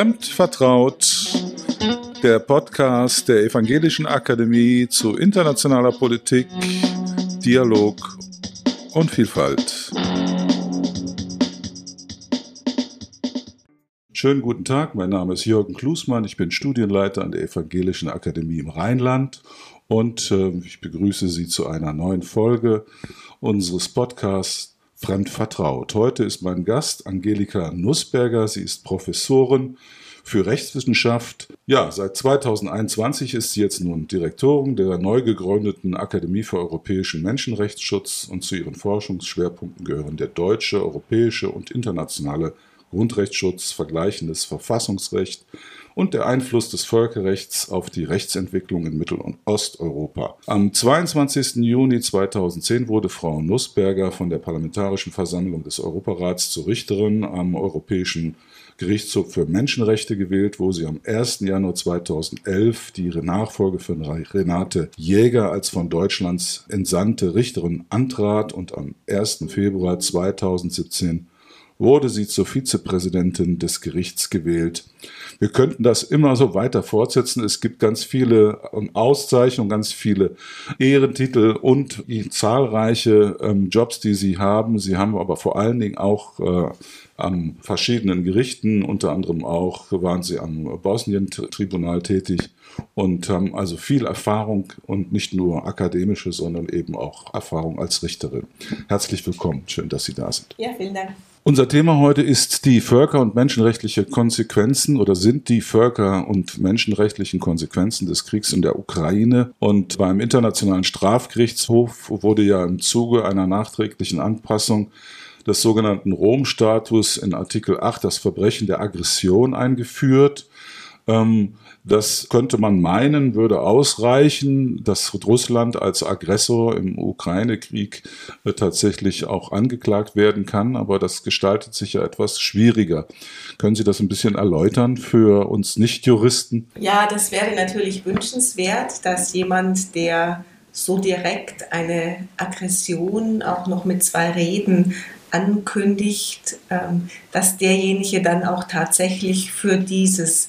Fremd vertraut, der Podcast der Evangelischen Akademie zu internationaler Politik, Dialog und Vielfalt. Schönen guten Tag, mein Name ist Jürgen Klusmann, ich bin Studienleiter an der Evangelischen Akademie im Rheinland und äh, ich begrüße Sie zu einer neuen Folge unseres Podcasts fremd vertraut. Heute ist mein Gast Angelika Nussberger. Sie ist Professorin für Rechtswissenschaft. Ja, seit 2021 ist sie jetzt nun Direktorin der neu gegründeten Akademie für europäischen Menschenrechtsschutz und zu ihren Forschungsschwerpunkten gehören der deutsche, europäische und internationale Grundrechtsschutz, vergleichendes Verfassungsrecht, und der Einfluss des Völkerrechts auf die Rechtsentwicklung in Mittel- und Osteuropa. Am 22. Juni 2010 wurde Frau Nussberger von der Parlamentarischen Versammlung des Europarats zur Richterin am Europäischen Gerichtshof für Menschenrechte gewählt, wo sie am 1. Januar 2011 die Nachfolge von Renate Jäger als von Deutschlands entsandte Richterin antrat und am 1. Februar 2017 wurde sie zur Vizepräsidentin des Gerichts gewählt. Wir könnten das immer so weiter fortsetzen. Es gibt ganz viele Auszeichnungen, ganz viele Ehrentitel und zahlreiche ähm, Jobs, die sie haben. Sie haben aber vor allen Dingen auch äh, an verschiedenen Gerichten, unter anderem auch waren sie am Bosnien-Tribunal tätig und haben also viel Erfahrung und nicht nur akademische, sondern eben auch Erfahrung als Richterin. Herzlich willkommen, schön, dass Sie da sind. Ja, vielen Dank. Unser Thema heute ist die Völker- und menschenrechtliche Konsequenzen oder sind die Völker- und menschenrechtlichen Konsequenzen des Kriegs in der Ukraine. Und beim Internationalen Strafgerichtshof wurde ja im Zuge einer nachträglichen Anpassung des sogenannten Rom-Status in Artikel 8 das Verbrechen der Aggression eingeführt. Ähm, das könnte man meinen, würde ausreichen, dass Russland als Aggressor im Ukraine-Krieg äh, tatsächlich auch angeklagt werden kann, aber das gestaltet sich ja etwas schwieriger. Können Sie das ein bisschen erläutern für uns Nichtjuristen? Ja, das wäre natürlich wünschenswert, dass jemand, der so direkt eine Aggression auch noch mit zwei Reden ankündigt, ähm, dass derjenige dann auch tatsächlich für dieses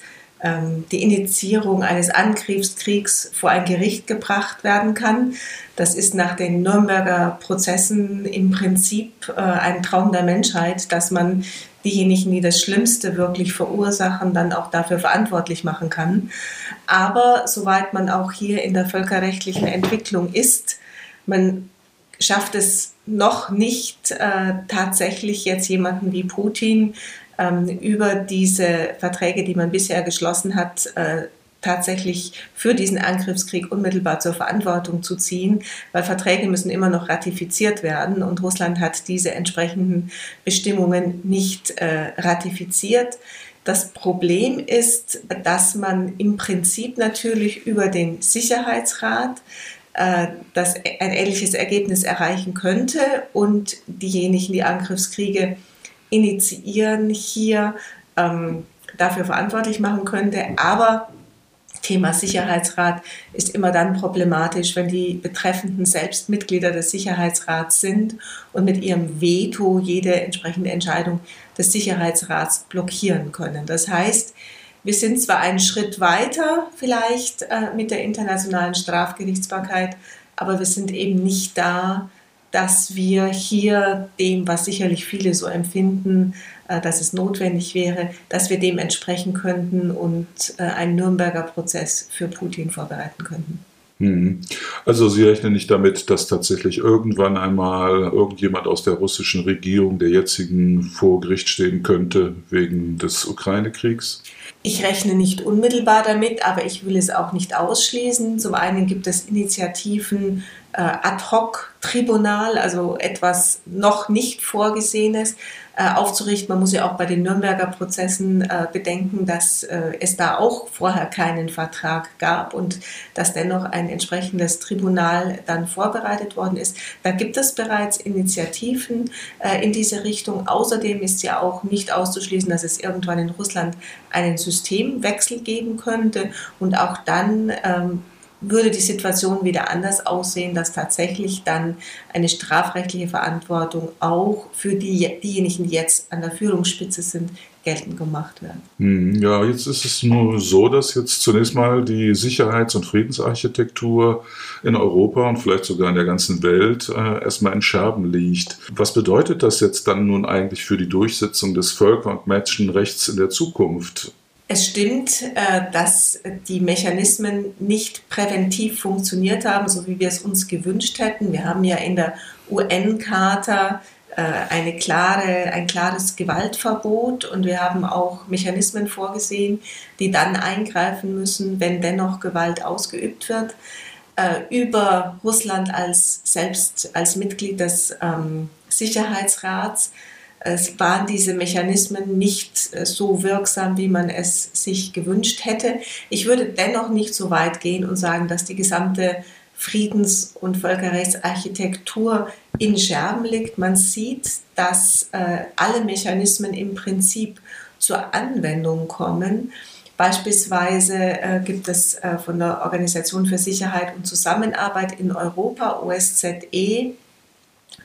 die Initiierung eines Angriffskriegs vor ein Gericht gebracht werden kann. Das ist nach den Nürnberger Prozessen im Prinzip äh, ein Traum der Menschheit, dass man diejenigen, die das Schlimmste wirklich verursachen, dann auch dafür verantwortlich machen kann. Aber soweit man auch hier in der völkerrechtlichen Entwicklung ist, man schafft es noch nicht äh, tatsächlich jetzt jemanden wie Putin ähm, über diese Verträge, die man bisher geschlossen hat, äh, tatsächlich für diesen Angriffskrieg unmittelbar zur Verantwortung zu ziehen, weil Verträge müssen immer noch ratifiziert werden und Russland hat diese entsprechenden Bestimmungen nicht äh, ratifiziert. Das Problem ist, dass man im Prinzip natürlich über den Sicherheitsrat äh, das ein ähnliches Ergebnis erreichen könnte und diejenigen, die Angriffskriege initiieren, hier ähm, dafür verantwortlich machen könnte. Aber Thema Sicherheitsrat ist immer dann problematisch, wenn die Betreffenden selbst Mitglieder des Sicherheitsrats sind und mit ihrem Veto jede entsprechende Entscheidung des Sicherheitsrats blockieren können. Das heißt, wir sind zwar einen Schritt weiter vielleicht äh, mit der internationalen Strafgerichtsbarkeit, aber wir sind eben nicht da, dass wir hier dem, was sicherlich viele so empfinden, äh, dass es notwendig wäre, dass wir dem entsprechen könnten und äh, einen Nürnberger Prozess für Putin vorbereiten könnten. Hm. Also Sie rechnen nicht damit, dass tatsächlich irgendwann einmal irgendjemand aus der russischen Regierung, der jetzigen, vor Gericht stehen könnte wegen des Ukraine-Kriegs? Ich rechne nicht unmittelbar damit, aber ich will es auch nicht ausschließen. Zum einen gibt es Initiativen äh, Ad-hoc-Tribunal, also etwas noch nicht Vorgesehenes, äh, aufzurichten. Man muss ja auch bei den Nürnberger Prozessen äh, bedenken, dass äh, es da auch vorher keinen Vertrag gab und dass dennoch ein entsprechendes Tribunal dann vorbereitet worden ist. Da gibt es bereits Initiativen äh, in diese Richtung. Außerdem ist ja auch nicht auszuschließen, dass es irgendwann in Russland einen Systemwechsel geben könnte und auch dann ähm, würde die Situation wieder anders aussehen, dass tatsächlich dann eine strafrechtliche Verantwortung auch für die, diejenigen, die jetzt an der Führungsspitze sind, geltend gemacht werden. Hm, ja, jetzt ist es nur so, dass jetzt zunächst mal die Sicherheits- und Friedensarchitektur in Europa und vielleicht sogar in der ganzen Welt äh, erstmal in Scherben liegt. Was bedeutet das jetzt dann nun eigentlich für die Durchsetzung des Völker- und Menschenrechts in der Zukunft? Es stimmt, äh, dass die Mechanismen nicht präventiv funktioniert haben, so wie wir es uns gewünscht hätten. Wir haben ja in der UN-Charta äh, eine klare, ein klares Gewaltverbot und wir haben auch Mechanismen vorgesehen, die dann eingreifen müssen, wenn dennoch Gewalt ausgeübt wird. Äh, über Russland als selbst als Mitglied des ähm, Sicherheitsrats es waren diese Mechanismen nicht äh, so wirksam, wie man es sich gewünscht hätte. Ich würde dennoch nicht so weit gehen und sagen, dass die gesamte Friedens- und Völkerrechtsarchitektur in Scherben liegt. Man sieht, dass äh, alle Mechanismen im Prinzip zur Anwendung kommen. Beispielsweise äh, gibt es äh, von der Organisation für Sicherheit und Zusammenarbeit in Europa, OSZE,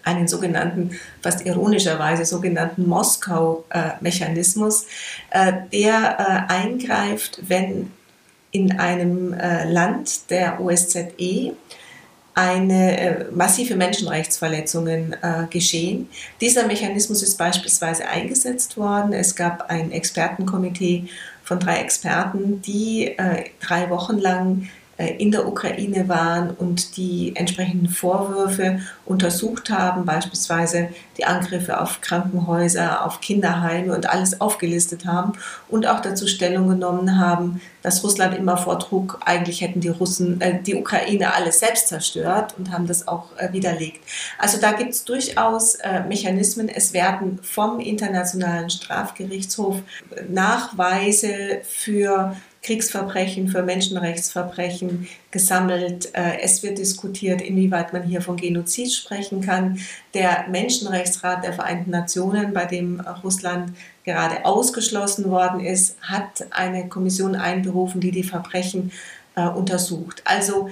einen sogenannten, fast ironischerweise sogenannten Moskau-Mechanismus, äh, der äh, eingreift, wenn in einem äh, Land der OSZE eine massive Menschenrechtsverletzungen geschehen. Dieser Mechanismus ist beispielsweise eingesetzt worden. Es gab ein Expertenkomitee von drei Experten, die drei Wochen lang in der Ukraine waren und die entsprechenden Vorwürfe untersucht haben, beispielsweise die Angriffe auf Krankenhäuser, auf Kinderheime und alles aufgelistet haben und auch dazu Stellung genommen haben, dass Russland immer vortrug, eigentlich hätten die Russen, äh, die Ukraine alles selbst zerstört und haben das auch äh, widerlegt. Also da gibt es durchaus äh, Mechanismen. Es werden vom Internationalen Strafgerichtshof Nachweise für Kriegsverbrechen, für Menschenrechtsverbrechen gesammelt. Äh, es wird diskutiert, inwieweit man hier von Genozid sprechen kann. Der Menschenrechtsrat der Vereinten Nationen, bei dem Russland gerade ausgeschlossen worden ist, hat eine Kommission einberufen, die die Verbrechen äh, untersucht. Also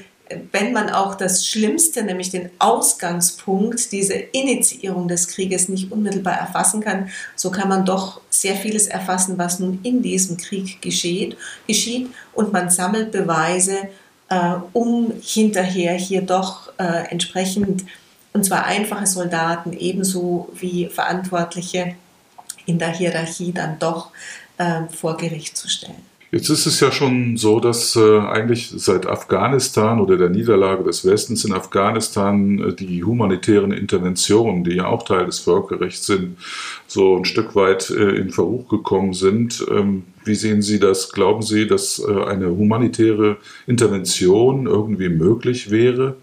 wenn man auch das Schlimmste, nämlich den Ausgangspunkt, diese Initiierung des Krieges nicht unmittelbar erfassen kann, so kann man doch sehr vieles erfassen, was nun in diesem Krieg geschieht, geschieht und man sammelt Beweise, äh, um hinterher hier doch äh, entsprechend, und zwar einfache Soldaten ebenso wie Verantwortliche in der Hierarchie dann doch äh, vor Gericht zu stellen. Jetzt ist es ja schon so, dass äh, eigentlich seit Afghanistan oder der Niederlage des Westens in Afghanistan äh, die humanitären Interventionen, die ja auch Teil des Völkerrechts sind, so ein Stück weit äh, in Verruch gekommen sind. Ähm, wie sehen Sie das? Glauben Sie, dass äh, eine humanitäre Intervention irgendwie möglich wäre?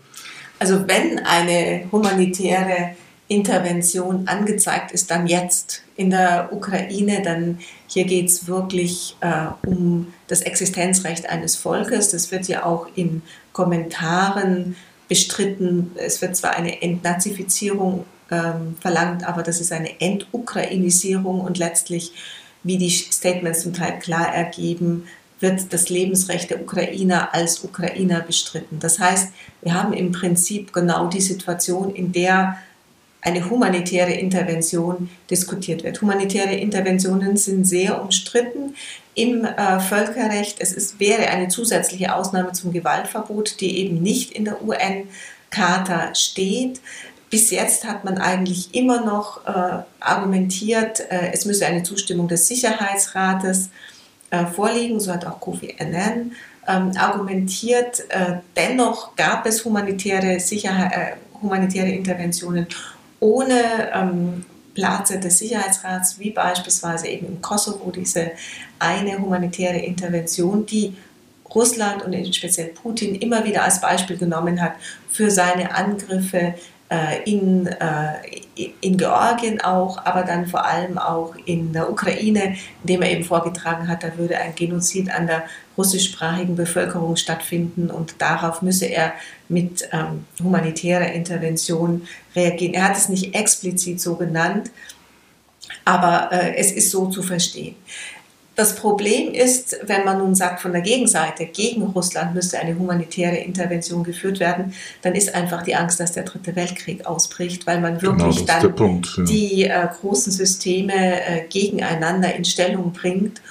Also wenn eine humanitäre Intervention angezeigt ist, dann jetzt in der Ukraine, dann hier geht es wirklich äh, um das Existenzrecht eines Volkes. Das wird ja auch in Kommentaren bestritten. Es wird zwar eine Entnazifizierung ähm, verlangt, aber das ist eine Entukrainisierung und letztlich, wie die Statements zum Teil klar ergeben, wird das Lebensrecht der Ukrainer als Ukrainer bestritten. Das heißt, wir haben im Prinzip genau die Situation, in der eine humanitäre Intervention diskutiert wird. Humanitäre Interventionen sind sehr umstritten im äh, Völkerrecht. Es ist, wäre eine zusätzliche Ausnahme zum Gewaltverbot, die eben nicht in der UN-Charta steht. Bis jetzt hat man eigentlich immer noch äh, argumentiert, äh, es müsse eine Zustimmung des Sicherheitsrates äh, vorliegen, so hat auch Kofi Annan ähm, argumentiert. Äh, dennoch gab es humanitäre, Sicherheit, äh, humanitäre Interventionen ohne ähm, Platz des Sicherheitsrats, wie beispielsweise eben im Kosovo, diese eine humanitäre Intervention, die Russland und speziell Putin immer wieder als Beispiel genommen hat für seine Angriffe äh, in, äh, in Georgien auch, aber dann vor allem auch in der Ukraine, indem er eben vorgetragen hat, da würde ein Genozid an der russischsprachigen Bevölkerung stattfinden und darauf müsse er mit ähm, humanitärer Intervention reagieren. Er hat es nicht explizit so genannt, aber äh, es ist so zu verstehen. Das Problem ist, wenn man nun sagt, von der Gegenseite, gegen Russland müsste eine humanitäre Intervention geführt werden, dann ist einfach die Angst, dass der Dritte Weltkrieg ausbricht, weil man genau, wirklich genau, dann Punkt, ja. die äh, großen Systeme äh, gegeneinander in Stellung bringt.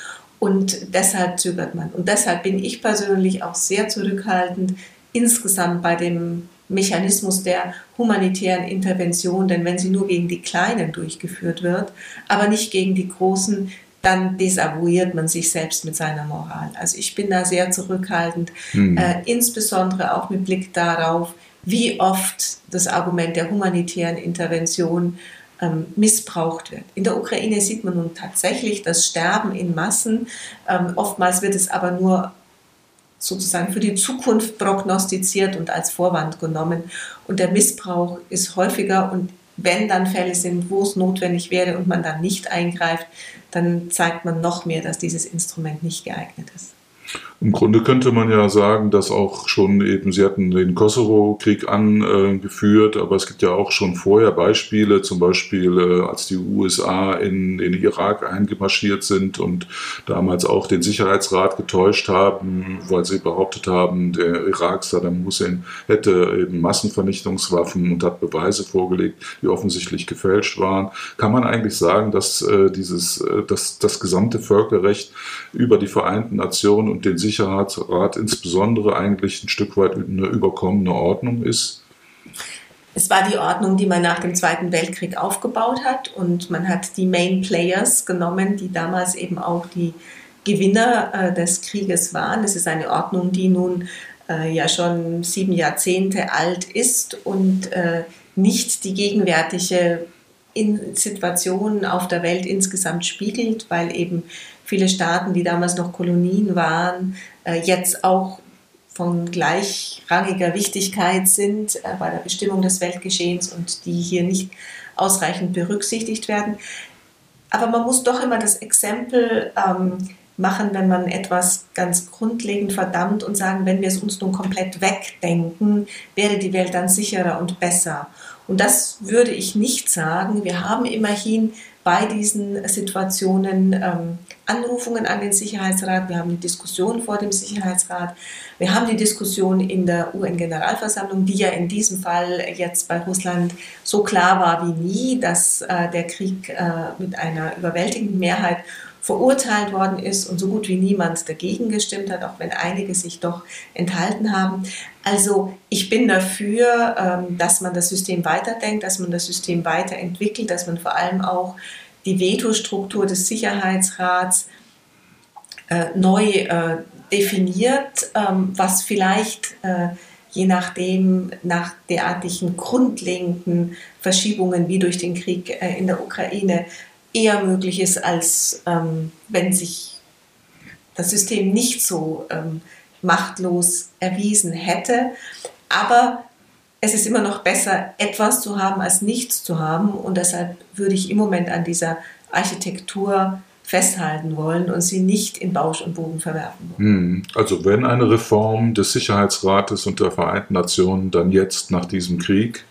Und deshalb zögert man. Und deshalb bin ich persönlich auch sehr zurückhaltend insgesamt bei dem Mechanismus der humanitären Intervention, denn wenn sie nur gegen die Kleinen durchgeführt wird, aber nicht gegen die Großen, dann desavouiert man sich selbst mit seiner Moral. Also ich bin da sehr zurückhaltend, mhm. äh, insbesondere auch mit Blick darauf, wie oft das Argument der humanitären Intervention ähm, missbraucht wird. In der Ukraine sieht man nun tatsächlich das Sterben in Massen. Ähm, oftmals wird es aber nur sozusagen für die Zukunft prognostiziert und als Vorwand genommen. Und der Missbrauch ist häufiger und wenn dann Fälle sind, wo es notwendig wäre und man dann nicht eingreift, dann zeigt man noch mehr, dass dieses Instrument nicht geeignet ist. Im Grunde könnte man ja sagen, dass auch schon eben, Sie hatten den Kosovo-Krieg angeführt, aber es gibt ja auch schon vorher Beispiele, zum Beispiel äh, als die USA in den Irak eingemarschiert sind und damals auch den Sicherheitsrat getäuscht haben, weil sie behauptet haben, der Irak, Saddam Hussein, hätte eben Massenvernichtungswaffen und hat Beweise vorgelegt, die offensichtlich gefälscht waren. Kann man eigentlich sagen, dass äh, dieses, äh, dass das gesamte Völkerrecht über die Vereinten Nationen und den Sicherheitsrat insbesondere eigentlich ein Stück weit eine überkommene Ordnung ist? Es war die Ordnung, die man nach dem Zweiten Weltkrieg aufgebaut hat und man hat die Main Players genommen, die damals eben auch die Gewinner äh, des Krieges waren. Es ist eine Ordnung, die nun äh, ja schon sieben Jahrzehnte alt ist und äh, nicht die gegenwärtige in Situation auf der Welt insgesamt spiegelt, weil eben viele Staaten, die damals noch Kolonien waren, äh, jetzt auch von gleichrangiger Wichtigkeit sind äh, bei der Bestimmung des Weltgeschehens und die hier nicht ausreichend berücksichtigt werden. Aber man muss doch immer das Exempel ähm, machen, wenn man etwas ganz grundlegend verdammt und sagen, wenn wir es uns nun komplett wegdenken, wäre die Welt dann sicherer und besser. Und das würde ich nicht sagen. Wir haben immerhin bei diesen Situationen ähm, Anrufungen an den Sicherheitsrat, wir haben die Diskussion vor dem Sicherheitsrat, wir haben die Diskussion in der UN-Generalversammlung, die ja in diesem Fall jetzt bei Russland so klar war wie nie, dass äh, der Krieg äh, mit einer überwältigenden Mehrheit verurteilt worden ist und so gut wie niemand dagegen gestimmt hat, auch wenn einige sich doch enthalten haben. Also ich bin dafür, ähm, dass man das System weiterdenkt, dass man das System weiterentwickelt, dass man vor allem auch die Vetostruktur des Sicherheitsrats äh, neu äh, definiert, ähm, was vielleicht äh, je nachdem nach derartigen grundlegenden Verschiebungen wie durch den Krieg in der Ukraine eher möglich ist, als ähm, wenn sich das System nicht so ähm, machtlos erwiesen hätte. Aber es ist immer noch besser, etwas zu haben, als nichts zu haben. Und deshalb würde ich im Moment an dieser Architektur festhalten wollen und sie nicht in Bausch und Bogen verwerfen wollen. Hm. Also wenn eine Reform des Sicherheitsrates und der Vereinten Nationen dann jetzt nach diesem Krieg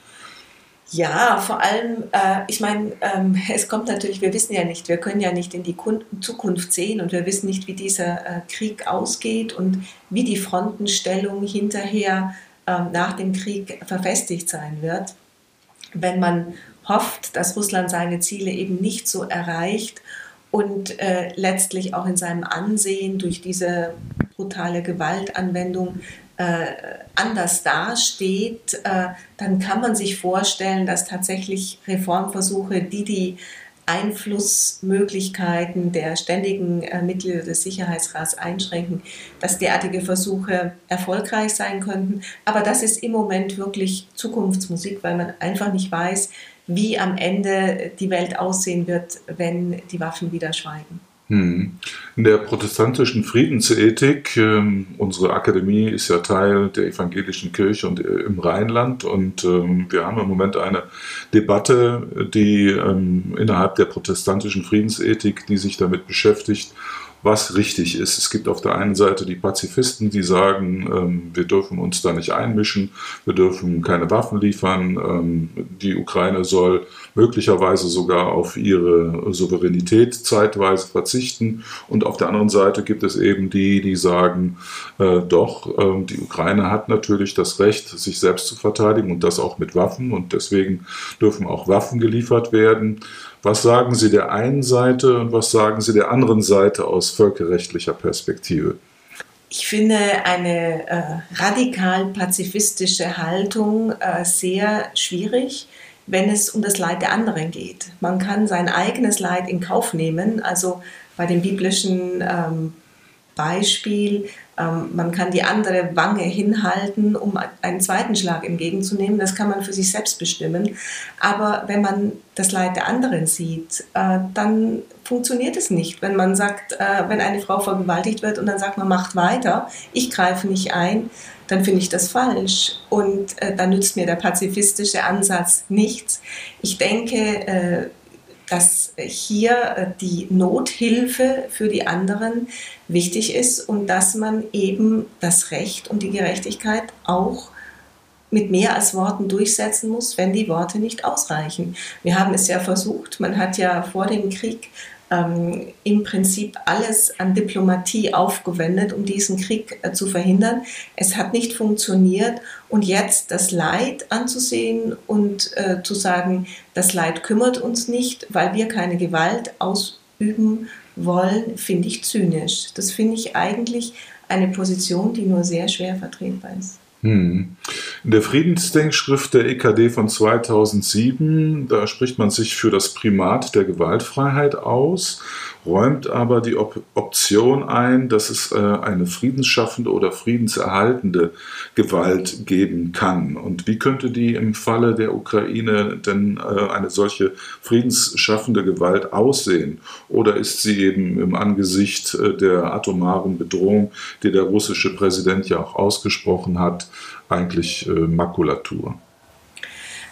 ja, vor allem, äh, ich meine, ähm, es kommt natürlich, wir wissen ja nicht, wir können ja nicht in die Zukunft sehen und wir wissen nicht, wie dieser äh, Krieg ausgeht und wie die Frontenstellung hinterher äh, nach dem Krieg verfestigt sein wird. Wenn man hofft, dass Russland seine Ziele eben nicht so erreicht und äh, letztlich auch in seinem Ansehen durch diese brutale Gewaltanwendung äh, anders dasteht, äh, dann kann man sich vorstellen, dass tatsächlich Reformversuche, die die Einflussmöglichkeiten der ständigen äh, Mitglieder des Sicherheitsrats einschränken, dass derartige Versuche erfolgreich sein könnten. Aber das ist im Moment wirklich Zukunftsmusik, weil man einfach nicht weiß, wie am Ende die Welt aussehen wird, wenn die Waffen wieder schweigen. Hm. In der protestantischen Friedensethik, ähm, unsere Akademie ist ja Teil der evangelischen Kirche und äh, im Rheinland und ähm, wir haben im Moment eine Debatte, die ähm, innerhalb der protestantischen Friedensethik, die sich damit beschäftigt, was richtig ist. Es gibt auf der einen Seite die Pazifisten, die sagen, ähm, wir dürfen uns da nicht einmischen, wir dürfen keine Waffen liefern, ähm, die Ukraine soll möglicherweise sogar auf ihre Souveränität zeitweise verzichten. Und auf der anderen Seite gibt es eben die, die sagen, äh, doch, äh, die Ukraine hat natürlich das Recht, sich selbst zu verteidigen und das auch mit Waffen und deswegen dürfen auch Waffen geliefert werden. Was sagen Sie der einen Seite und was sagen Sie der anderen Seite aus völkerrechtlicher Perspektive? Ich finde eine äh, radikal pazifistische Haltung äh, sehr schwierig, wenn es um das Leid der anderen geht. Man kann sein eigenes Leid in Kauf nehmen. Also bei dem biblischen ähm, Beispiel, ähm, man kann die andere Wange hinhalten, um einen zweiten Schlag entgegenzunehmen. Das kann man für sich selbst bestimmen. Aber wenn man das Leid der anderen sieht, äh, dann funktioniert es nicht. Wenn man sagt, äh, wenn eine Frau vergewaltigt wird und dann sagt man, macht weiter, ich greife nicht ein, dann finde ich das falsch. Und äh, dann nützt mir der pazifistische Ansatz nichts. Ich denke, dass hier äh, die Nothilfe für die anderen wichtig ist und dass man eben das Recht und die Gerechtigkeit auch mit mehr als Worten durchsetzen muss, wenn die Worte nicht ausreichen. Wir haben es ja versucht, man hat ja vor dem Krieg ähm, im Prinzip alles an Diplomatie aufgewendet, um diesen Krieg äh, zu verhindern. Es hat nicht funktioniert und jetzt das Leid anzusehen und äh, zu sagen, das Leid kümmert uns nicht, weil wir keine Gewalt ausüben wollen, finde ich zynisch. Das finde ich eigentlich eine Position, die nur sehr schwer vertretbar ist. Hm. In der Friedensdenkschrift der EKD von 2007, da spricht man sich für das Primat der Gewaltfreiheit aus räumt aber die Op Option ein, dass es äh, eine friedensschaffende oder friedenserhaltende Gewalt geben kann. Und wie könnte die im Falle der Ukraine denn äh, eine solche friedensschaffende Gewalt aussehen? Oder ist sie eben im Angesicht äh, der atomaren Bedrohung, die der russische Präsident ja auch ausgesprochen hat, eigentlich äh, Makulatur?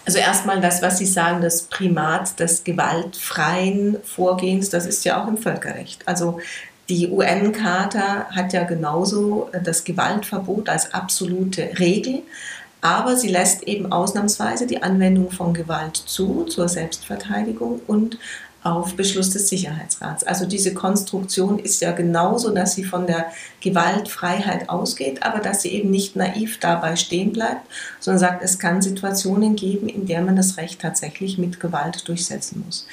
Also erstmal das, was Sie sagen, das Primat des gewaltfreien Vorgehens, das ist ja auch im Völkerrecht. Also die UN-Charta hat ja genauso das Gewaltverbot als absolute Regel, aber sie lässt eben ausnahmsweise die Anwendung von Gewalt zu zur Selbstverteidigung und auf Beschluss des Sicherheitsrats. Also diese Konstruktion ist ja genauso, dass sie von der Gewaltfreiheit ausgeht, aber dass sie eben nicht naiv dabei stehen bleibt, sondern sagt, es kann Situationen geben, in der man das Recht tatsächlich mit Gewalt durchsetzen muss.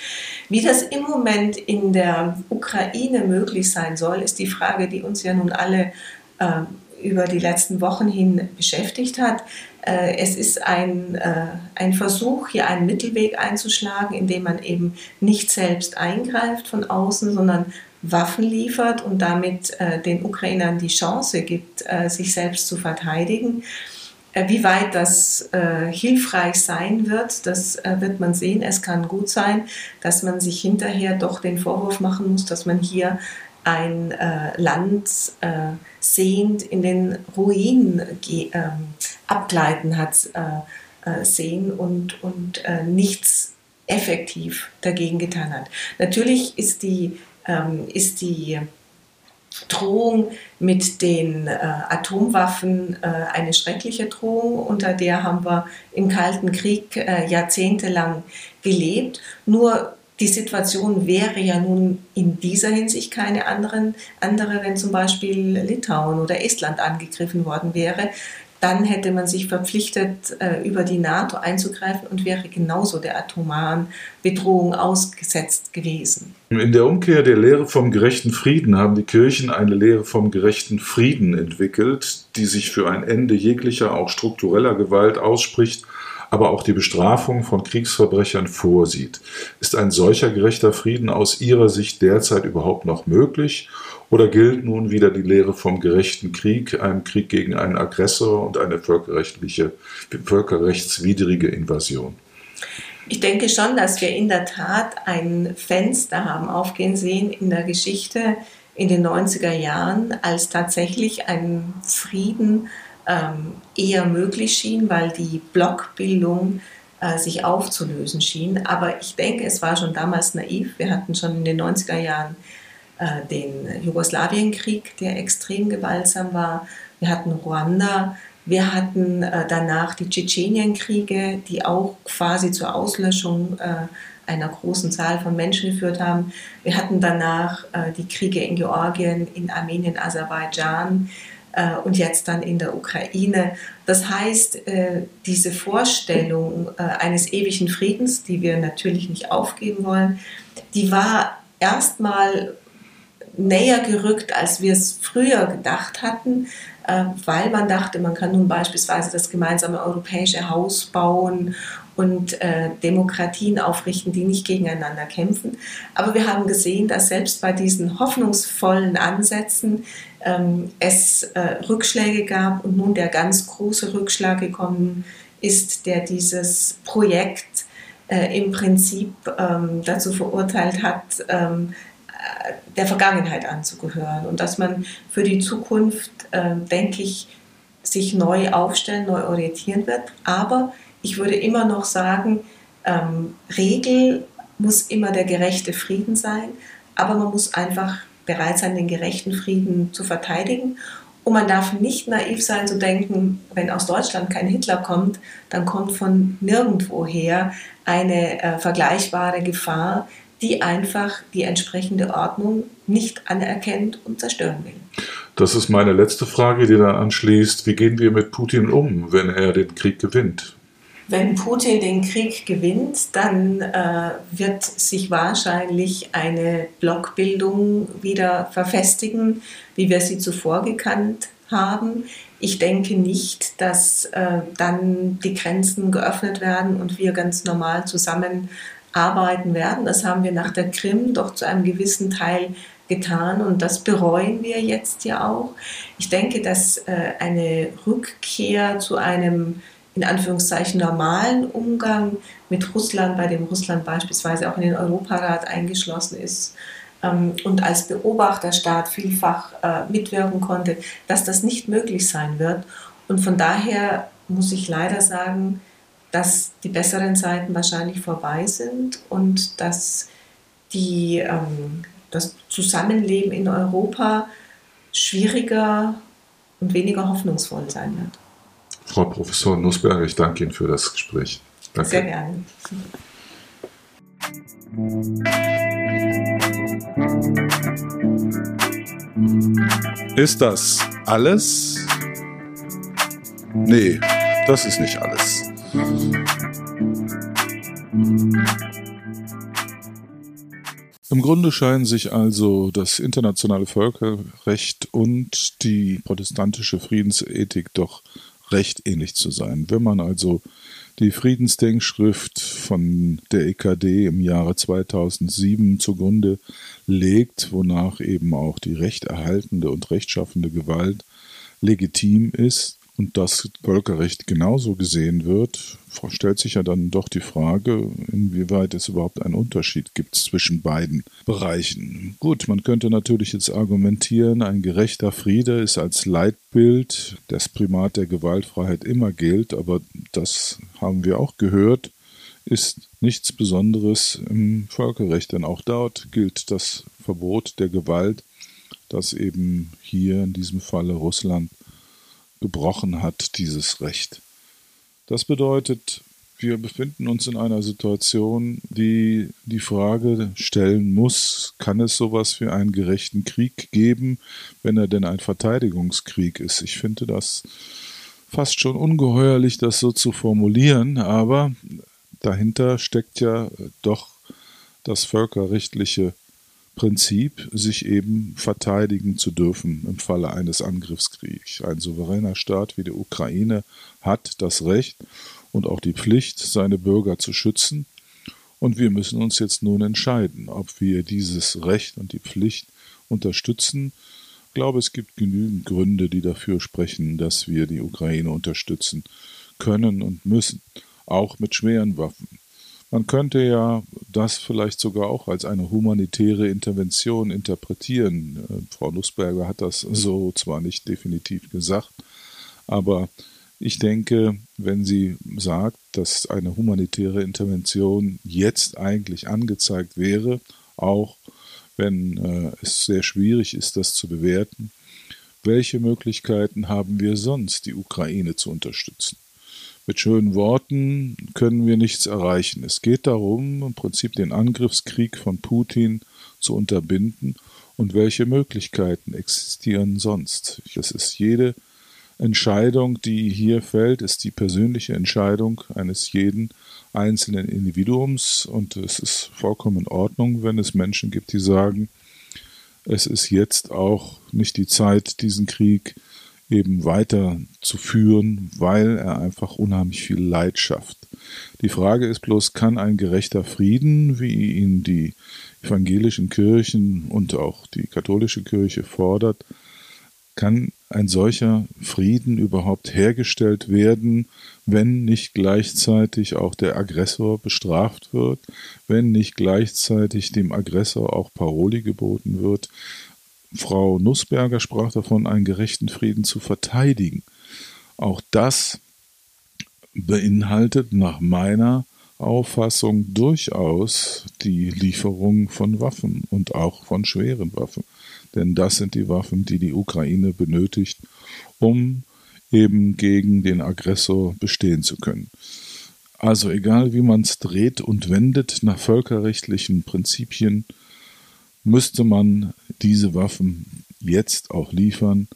Wie das im Moment in der Ukraine möglich sein soll, ist die Frage, die uns ja nun alle äh, über die letzten Wochen hin beschäftigt hat. Äh, es ist ein, äh, ein Versuch, hier einen Mittelweg einzuschlagen, indem man eben nicht selbst eingreift von außen, sondern Waffen liefert und damit äh, den Ukrainern die Chance gibt, sich selbst zu verteidigen. Wie weit das äh, hilfreich sein wird, das äh, wird man sehen. Es kann gut sein, dass man sich hinterher doch den Vorwurf machen muss, dass man hier ein äh, Land sehend in den Ruinen ähm, abgleiten hat äh, äh, sehen und, und äh, nichts effektiv dagegen getan hat. Natürlich ist die, ähm, ist die Drohung mit den äh, Atomwaffen äh, eine schreckliche Drohung, unter der haben wir im Kalten Krieg äh, jahrzehntelang gelebt. Nur die Situation wäre ja nun in dieser Hinsicht keine anderen, andere, wenn zum Beispiel Litauen oder Estland angegriffen worden wäre dann hätte man sich verpflichtet, äh, über die NATO einzugreifen und wäre genauso der atomaren Bedrohung ausgesetzt gewesen. In der Umkehr der Lehre vom gerechten Frieden haben die Kirchen eine Lehre vom gerechten Frieden entwickelt, die sich für ein Ende jeglicher, auch struktureller Gewalt ausspricht aber auch die Bestrafung von Kriegsverbrechern vorsieht. Ist ein solcher gerechter Frieden aus Ihrer Sicht derzeit überhaupt noch möglich oder gilt nun wieder die Lehre vom gerechten Krieg, einem Krieg gegen einen Aggressor und eine völkerrechtliche, völkerrechtswidrige Invasion? Ich denke schon, dass wir in der Tat ein Fenster haben aufgehen sehen in der Geschichte in den 90er Jahren, als tatsächlich ein Frieden eher möglich schien, weil die Blockbildung äh, sich aufzulösen schien. Aber ich denke, es war schon damals naiv. Wir hatten schon in den 90er Jahren äh, den Jugoslawienkrieg, der extrem gewaltsam war. Wir hatten Ruanda. Wir hatten äh, danach die Tschetschenienkriege, die auch quasi zur Auslöschung einer großen Zahl von Menschen geführt haben. Wir hatten danach die Kriege in Georgien, in Armenien, Aserbaidschan und jetzt dann in der Ukraine. Das heißt, äh, diese Vorstellung äh, eines ewigen Friedens, die wir natürlich nicht aufgeben wollen, die war erstmal näher gerückt, als wir es früher gedacht hatten, äh, weil man dachte, man kann nun beispielsweise das gemeinsame europäische Haus bauen und äh, Demokratien aufrichten, die nicht gegeneinander kämpfen. Aber wir haben gesehen, dass selbst bei diesen hoffnungsvollen Ansätzen ähm, es äh, Rückschläge gab und nun der ganz große Rückschlag gekommen ist, der dieses Projekt äh, im Prinzip ähm, dazu verurteilt hat, ähm, äh, der Vergangenheit anzugehören und dass man für die Zukunft, äh, denke ich, sich neu aufstellen, neu orientieren wird. Aber ich würde immer noch sagen, ähm, Regel muss immer der gerechte Frieden sein, aber man muss einfach bereit sein, den gerechten Frieden zu verteidigen. Und man darf nicht naiv sein zu denken, wenn aus Deutschland kein Hitler kommt, dann kommt von nirgendwoher eine äh, vergleichbare Gefahr, die einfach die entsprechende Ordnung nicht anerkennt und zerstören will. Das ist meine letzte Frage, die dann anschließt. Wie gehen wir mit Putin um, wenn er den Krieg gewinnt? Wenn Putin den Krieg gewinnt, dann äh, wird sich wahrscheinlich eine Blockbildung wieder verfestigen, wie wir sie zuvor gekannt haben. Ich denke nicht, dass äh, dann die Grenzen geöffnet werden und wir ganz normal zusammenarbeiten werden. Das haben wir nach der Krim doch zu einem gewissen Teil getan und das bereuen wir jetzt ja auch. Ich denke, dass äh, eine Rückkehr zu einem in Anführungszeichen normalen Umgang mit Russland, bei dem Russland beispielsweise auch in den Europarat eingeschlossen ist ähm, und als Beobachterstaat vielfach äh, mitwirken konnte, dass das nicht möglich sein wird. Und von daher muss ich leider sagen, dass die besseren Zeiten wahrscheinlich vorbei sind und dass die, ähm, das Zusammenleben in Europa schwieriger und weniger hoffnungsvoll sein wird. Frau Professor Nussberger, ich danke Ihnen für das Gespräch. Danke. Sehr gerne. Ist das alles? Nee, das ist nicht alles. Im Grunde scheinen sich also das internationale Völkerrecht und die protestantische Friedensethik doch recht ähnlich zu sein. Wenn man also die Friedensdenkschrift von der EKD im Jahre 2007 zugrunde legt, wonach eben auch die rechterhaltende und rechtschaffende Gewalt legitim ist, und das Völkerrecht genauso gesehen wird, stellt sich ja dann doch die Frage, inwieweit es überhaupt einen Unterschied gibt zwischen beiden Bereichen. Gut, man könnte natürlich jetzt argumentieren, ein gerechter Friede ist als Leitbild das Primat der Gewaltfreiheit immer gilt, aber das haben wir auch gehört, ist nichts Besonderes im Völkerrecht, denn auch dort gilt das Verbot der Gewalt, das eben hier in diesem Falle Russland gebrochen hat, dieses Recht. Das bedeutet, wir befinden uns in einer Situation, die die Frage stellen muss, kann es sowas wie einen gerechten Krieg geben, wenn er denn ein Verteidigungskrieg ist? Ich finde das fast schon ungeheuerlich, das so zu formulieren, aber dahinter steckt ja doch das völkerrechtliche Prinzip, sich eben verteidigen zu dürfen im Falle eines Angriffskriegs. Ein souveräner Staat wie die Ukraine hat das Recht und auch die Pflicht, seine Bürger zu schützen. Und wir müssen uns jetzt nun entscheiden, ob wir dieses Recht und die Pflicht unterstützen. Ich glaube, es gibt genügend Gründe, die dafür sprechen, dass wir die Ukraine unterstützen können und müssen, auch mit schweren Waffen. Man könnte ja das vielleicht sogar auch als eine humanitäre Intervention interpretieren. Äh, Frau Nussberger hat das so zwar nicht definitiv gesagt, aber ich denke, wenn sie sagt, dass eine humanitäre Intervention jetzt eigentlich angezeigt wäre, auch wenn äh, es sehr schwierig ist, das zu bewerten. Welche Möglichkeiten haben wir sonst, die Ukraine zu unterstützen? Mit schönen Worten können wir nichts erreichen. Es geht darum, im Prinzip den Angriffskrieg von Putin zu unterbinden und welche Möglichkeiten existieren sonst. Das ist jede Entscheidung, die hier fällt, ist die persönliche Entscheidung eines jeden einzelnen Individuums und es ist vollkommen in Ordnung, wenn es Menschen gibt, die sagen, es ist jetzt auch nicht die Zeit, diesen Krieg eben weiter zu führen, weil er einfach unheimlich viel Leid schafft. Die Frage ist bloß, kann ein gerechter Frieden, wie ihn die evangelischen Kirchen und auch die katholische Kirche fordert, kann ein solcher Frieden überhaupt hergestellt werden, wenn nicht gleichzeitig auch der Aggressor bestraft wird, wenn nicht gleichzeitig dem Aggressor auch Paroli geboten wird, Frau Nussberger sprach davon, einen gerechten Frieden zu verteidigen. Auch das beinhaltet nach meiner Auffassung durchaus die Lieferung von Waffen und auch von schweren Waffen. Denn das sind die Waffen, die die Ukraine benötigt, um eben gegen den Aggressor bestehen zu können. Also egal wie man es dreht und wendet nach völkerrechtlichen Prinzipien, müsste man diese Waffen jetzt auch liefern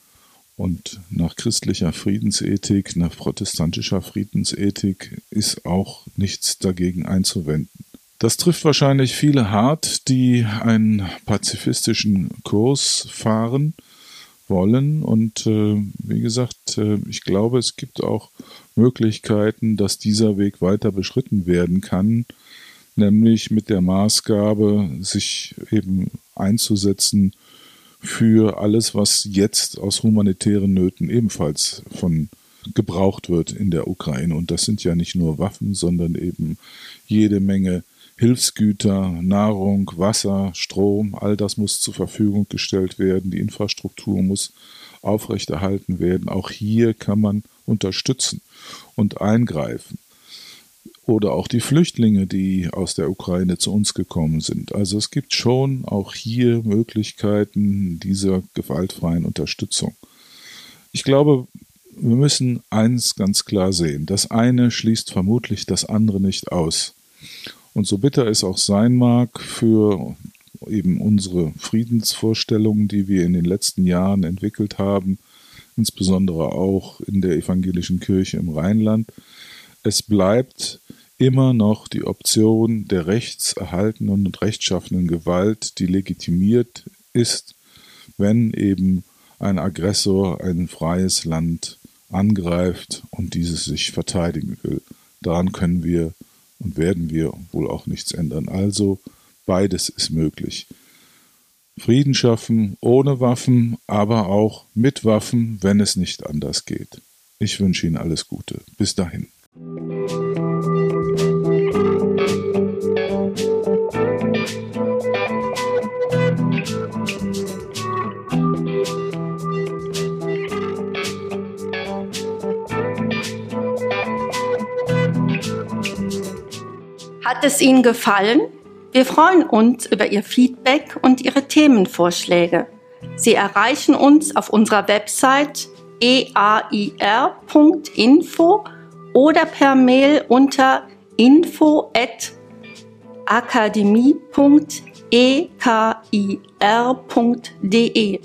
und nach christlicher Friedensethik, nach protestantischer Friedensethik ist auch nichts dagegen einzuwenden. Das trifft wahrscheinlich viele hart, die einen pazifistischen Kurs fahren wollen. Und äh, wie gesagt, äh, ich glaube, es gibt auch Möglichkeiten, dass dieser Weg weiter beschritten werden kann, nämlich mit der Maßgabe, sich eben einzusetzen für alles, was jetzt aus humanitären Nöten ebenfalls von gebraucht wird in der Ukraine. Und das sind ja nicht nur Waffen, sondern eben jede Menge Hilfsgüter, Nahrung, Wasser, Strom, all das muss zur Verfügung gestellt werden. Die Infrastruktur muss aufrechterhalten werden. Auch hier kann man unterstützen und eingreifen oder auch die Flüchtlinge, die aus der Ukraine zu uns gekommen sind. Also es gibt schon auch hier Möglichkeiten dieser gewaltfreien Unterstützung. Ich glaube, wir müssen eins ganz klar sehen. Das eine schließt vermutlich das andere nicht aus. Und so bitter es auch sein mag für eben unsere Friedensvorstellungen, die wir in den letzten Jahren entwickelt haben, insbesondere auch in der evangelischen Kirche im Rheinland, es bleibt immer noch die Option der rechtserhaltenen und rechtschaffenen Gewalt, die legitimiert ist, wenn eben ein Aggressor ein freies Land angreift und dieses sich verteidigen will. Daran können wir und werden wir wohl auch nichts ändern. Also beides ist möglich. Frieden schaffen ohne Waffen, aber auch mit Waffen, wenn es nicht anders geht. Ich wünsche Ihnen alles Gute. Bis dahin. Hat es Ihnen gefallen? Wir freuen uns über Ihr Feedback und Ihre Themenvorschläge. Sie erreichen uns auf unserer Website eair.info oder per Mail unter info@akademie.ekir.de.